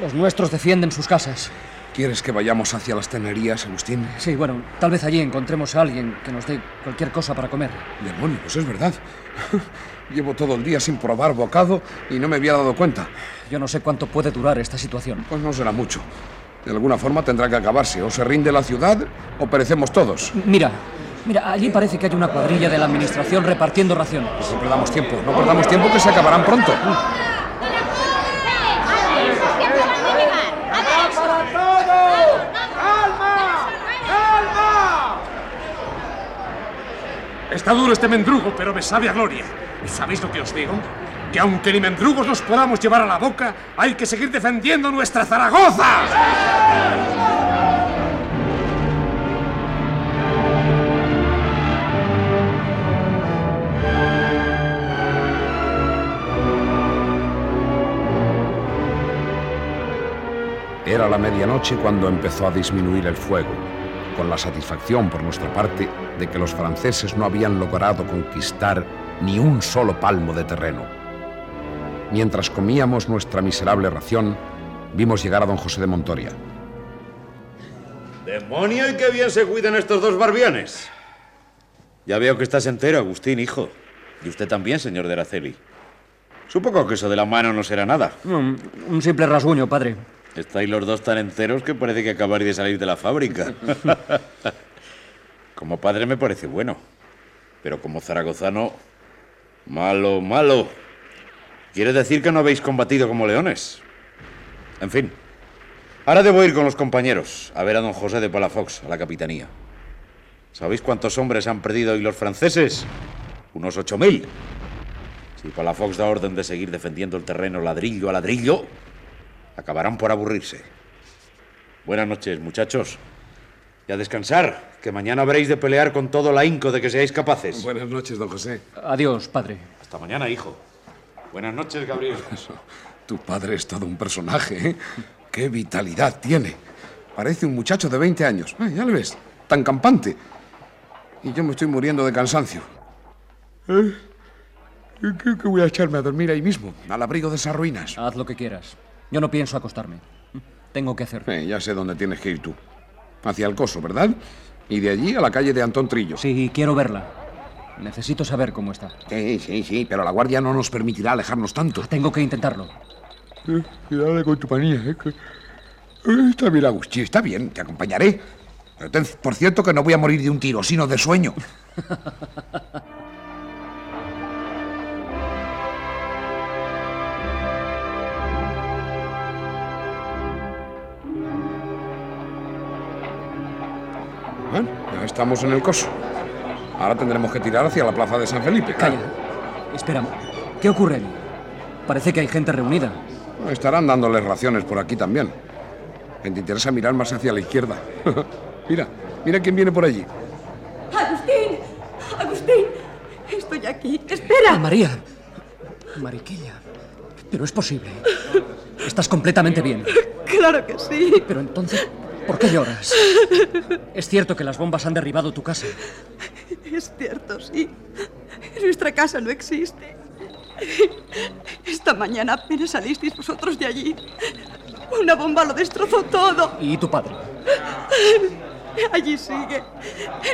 Los nuestros defienden sus casas. ¿Quieres que vayamos hacia las tenerías, Agustín? Sí, bueno, tal vez allí encontremos a alguien que nos dé cualquier cosa para comer. Demonios, pues es verdad. Llevo todo el día sin probar bocado y no me había dado cuenta. Yo no sé cuánto puede durar esta situación. Pues no será mucho. De alguna forma tendrá que acabarse. O se rinde la ciudad o perecemos todos. Mira, mira, allí parece que hay una cuadrilla de la administración repartiendo raciones. No perdamos tiempo, no perdamos tiempo que se acabarán pronto. Está duro este mendrugo, pero me sabe a gloria. ¿Y sabéis lo que os digo? Que aunque ni mendrugos nos podamos llevar a la boca, hay que seguir defendiendo nuestra Zaragoza. Era la medianoche cuando empezó a disminuir el fuego, con la satisfacción por nuestra parte de que los franceses no habían logrado conquistar ni un solo palmo de terreno. Mientras comíamos nuestra miserable ración, vimos llegar a don José de Montoria. ¡Demonio y qué bien se cuidan estos dos barbiones! Ya veo que estás entero, Agustín, hijo. Y usted también, señor de Araceli. Supongo que eso de la mano no será nada. Mm, un simple rasguño, padre. Estáis los dos tan enteros que parece que acabaréis de salir de la fábrica. como padre me parece bueno, pero como zaragozano, malo, malo. Quiere decir que no habéis combatido como leones. En fin, ahora debo ir con los compañeros a ver a don José de Palafox, a la capitanía. ¿Sabéis cuántos hombres han perdido hoy los franceses? Unos ocho mil. Si Palafox da orden de seguir defendiendo el terreno ladrillo a ladrillo, acabarán por aburrirse. Buenas noches, muchachos. Y a descansar, que mañana habréis de pelear con todo el ahínco de que seáis capaces. Buenas noches, don José. Adiós, padre. Hasta mañana, hijo. Buenas noches, Gabriel. Tu padre es todo un personaje, ¿eh? ¡Qué vitalidad tiene! Parece un muchacho de 20 años. Ay, ya lo ves, tan campante. Y yo me estoy muriendo de cansancio. ¿Eh? ¿Qué, qué voy a echarme a dormir ahí mismo, al abrigo de esas ruinas? Haz lo que quieras. Yo no pienso acostarme. Tengo que hacer. Eh, ya sé dónde tienes que ir tú. Hacia el coso, ¿verdad? Y de allí a la calle de Antón Trillo. Sí, quiero verla. Necesito saber cómo está. Sí, sí, sí, pero la guardia no nos permitirá alejarnos tanto. Tengo que intentarlo. Eh, cuidado con tu manía, ¿eh? Que... Eh, Está bien, Agustín, está bien, te acompañaré. Pero ten por cierto que no voy a morir de un tiro, sino de sueño. Bueno, ya estamos en el coso. Ahora tendremos que tirar hacia la plaza de San Felipe. Calla. Espera, ¿qué ocurre allí? Parece que hay gente reunida. Estarán dándoles raciones por aquí también. ¿Te interesa mirar más hacia la izquierda? mira, mira quién viene por allí. Agustín, Agustín, estoy aquí. Espera. María. Mariquilla. Pero es posible. Estás completamente bien. Claro que sí. Pero entonces, ¿por qué lloras? Es cierto que las bombas han derribado tu casa. Es cierto, sí. Nuestra casa no existe. Esta mañana apenas salisteis vosotros de allí. Una bomba lo destrozó todo. ¿Y tu padre? Allí sigue.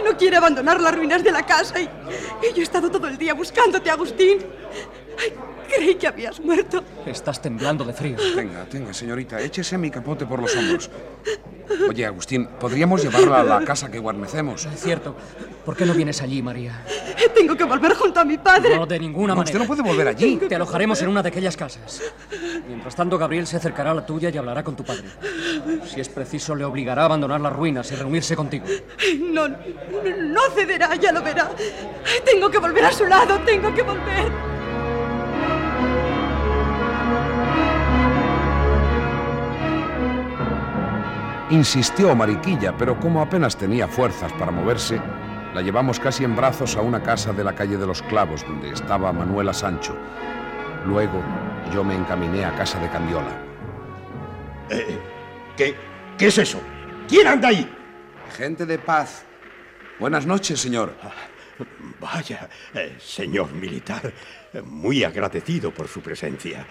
No quiere abandonar las ruinas de la casa y, y yo he estado todo el día buscándote, Agustín. Ay, creí que habías muerto. Estás temblando de frío. Tenga, tenga, señorita, échese mi capote por los hombros. Oye, Agustín, ¿podríamos llevarla a la casa que guarnecemos? Es cierto. ¿Por qué no vienes allí, María? Tengo que volver junto a mi padre. No, de ninguna No, manera. usted no puede volver allí. Te alojaremos en una de aquellas casas. Mientras tanto, Gabriel se acercará a la tuya y hablará con tu padre. Si es preciso, le obligará a abandonar las ruinas y reunirse contigo. No, no cederá, ya lo verá. Tengo que volver a su lado, tengo que volver. Insistió Mariquilla, pero como apenas tenía fuerzas para moverse, la llevamos casi en brazos a una casa de la calle de los Clavos, donde estaba Manuela Sancho. Luego yo me encaminé a casa de Candiola. Eh, ¿qué, ¿Qué es eso? ¿Quién anda ahí? Gente de paz. Buenas noches, señor. Vaya, eh, señor militar, eh, muy agradecido por su presencia.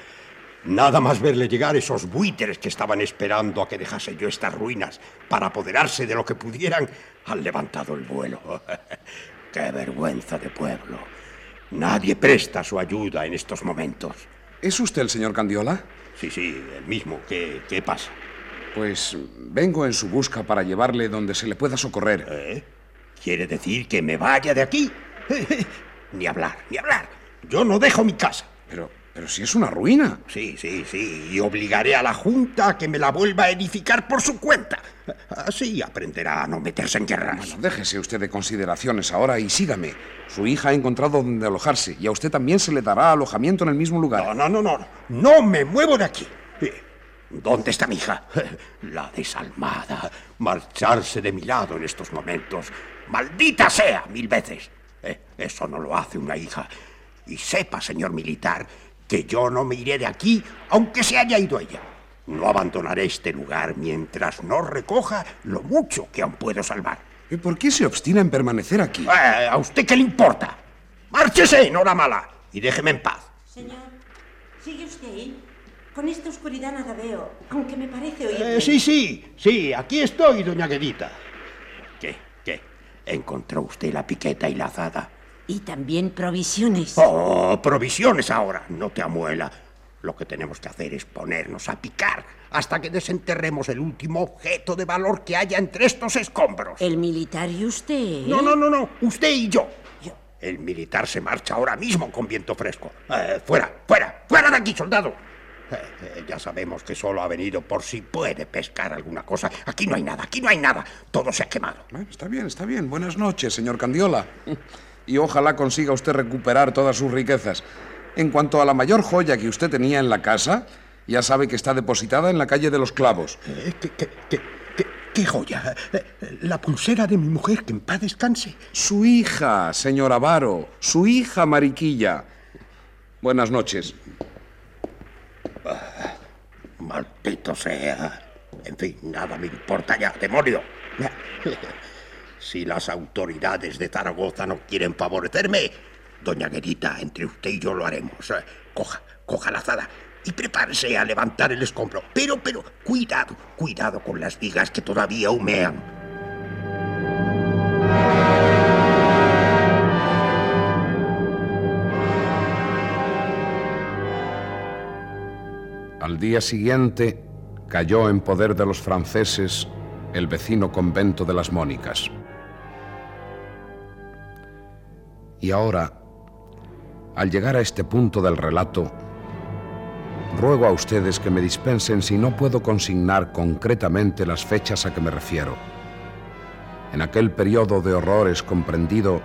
Nada más verle llegar esos buitres que estaban esperando a que dejase yo estas ruinas para apoderarse de lo que pudieran, han levantado el vuelo. ¡Qué vergüenza de pueblo! Nadie presta su ayuda en estos momentos. ¿Es usted el señor Candiola? Sí, sí, el mismo. ¿Qué, qué pasa? Pues vengo en su busca para llevarle donde se le pueda socorrer. ¿Eh? ¿Quiere decir que me vaya de aquí? ni hablar, ni hablar. Yo no dejo mi casa. Pero, pero si es una ruina. Sí, sí, sí. Y obligaré a la Junta a que me la vuelva a edificar por su cuenta. Así aprenderá a no meterse en guerras. Bueno, déjese usted de consideraciones ahora y sígame. Su hija ha encontrado donde alojarse y a usted también se le dará alojamiento en el mismo lugar. No, no, no, no. No me muevo de aquí. Eh, ¿Dónde está mi hija? La desalmada. Marcharse de mi lado en estos momentos. Maldita sea, mil veces. Eh, eso no lo hace una hija. Y sepa, señor militar, que yo no me iré de aquí aunque se haya ido ella. No abandonaré este lugar mientras no recoja lo mucho que aún puedo salvar. ¿Y por qué se obstina en permanecer aquí? Eh, ¿A usted qué le importa? Márchese, Nora Mala, y déjeme en paz. Señor, ¿sigue usted ahí? Con esta oscuridad nada veo, aunque me parece oír. Eh, sí, sí, sí, aquí estoy, doña Guedita. ¿Qué? ¿Qué? ¿Encontró usted la piqueta y la azada? Y también provisiones. Oh, provisiones ahora, no te amuela. Lo que tenemos que hacer es ponernos a picar hasta que desenterremos el último objeto de valor que haya entre estos escombros. ¿El militar y usted? No, no, no, no, usted y yo. El militar se marcha ahora mismo con viento fresco. Eh, fuera, fuera, fuera de aquí, soldado. Eh, eh, ya sabemos que solo ha venido por si puede pescar alguna cosa. Aquí no hay nada, aquí no hay nada. Todo se ha quemado. está bien, está bien. Buenas noches, señor Candiola. Y ojalá consiga usted recuperar todas sus riquezas. En cuanto a la mayor joya que usted tenía en la casa, ya sabe que está depositada en la calle de los clavos. ¿Qué, qué, qué, qué joya? La pulsera de mi mujer, que en paz descanse. Su hija, señor Avaro. Su hija, Mariquilla. Buenas noches. Ah, maldito sea. En fin, nada me importa ya, demonio. Si las autoridades de Zaragoza no quieren favorecerme, doña Guerita, entre usted y yo lo haremos. Eh, Coja, coja la azada y prepárese a levantar el escombro. Pero, pero, cuidado, cuidado con las vigas que todavía humean. Al día siguiente cayó en poder de los franceses el vecino convento de las Mónicas. Y ahora, al llegar a este punto del relato, ruego a ustedes que me dispensen si no puedo consignar concretamente las fechas a que me refiero. En aquel periodo de horrores comprendido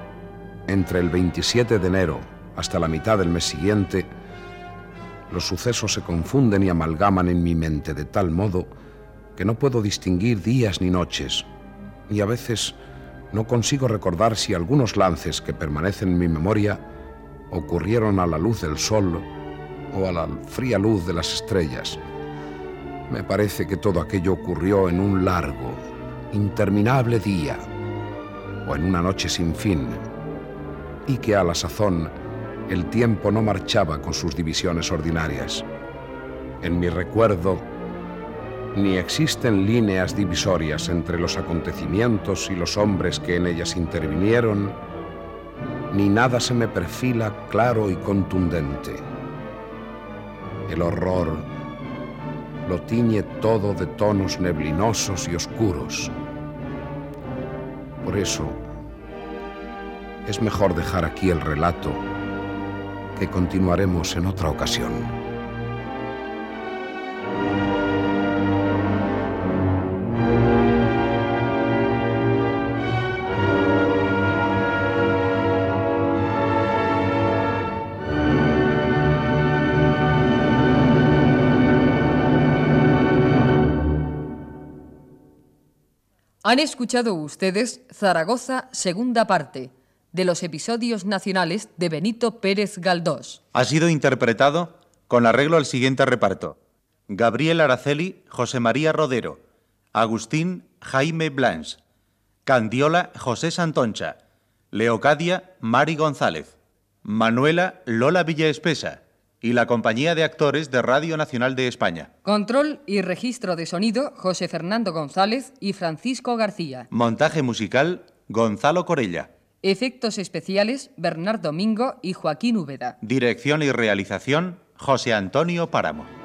entre el 27 de enero hasta la mitad del mes siguiente, los sucesos se confunden y amalgaman en mi mente de tal modo que no puedo distinguir días ni noches, y a veces no consigo recordar si algunos lances que permanecen en mi memoria ocurrieron a la luz del sol o a la fría luz de las estrellas. Me parece que todo aquello ocurrió en un largo, interminable día o en una noche sin fin, y que a la sazón el tiempo no marchaba con sus divisiones ordinarias. En mi recuerdo, ni existen líneas divisorias entre los acontecimientos y los hombres que en ellas intervinieron, ni nada se me perfila claro y contundente. El horror lo tiñe todo de tonos neblinosos y oscuros. Por eso, es mejor dejar aquí el relato que continuaremos en otra ocasión. Han escuchado ustedes Zaragoza, segunda parte, de los episodios nacionales de Benito Pérez Galdós. Ha sido interpretado con arreglo al siguiente reparto. Gabriel Araceli, José María Rodero, Agustín Jaime Blanche, Candiola José Santoncha, Leocadia Mari González, Manuela Lola Villaespesa y la compañía de actores de Radio Nacional de España. Control y registro de sonido José Fernando González y Francisco García. Montaje musical Gonzalo Corella. Efectos especiales Bernardo Domingo y Joaquín Úbeda. Dirección y realización José Antonio Páramo.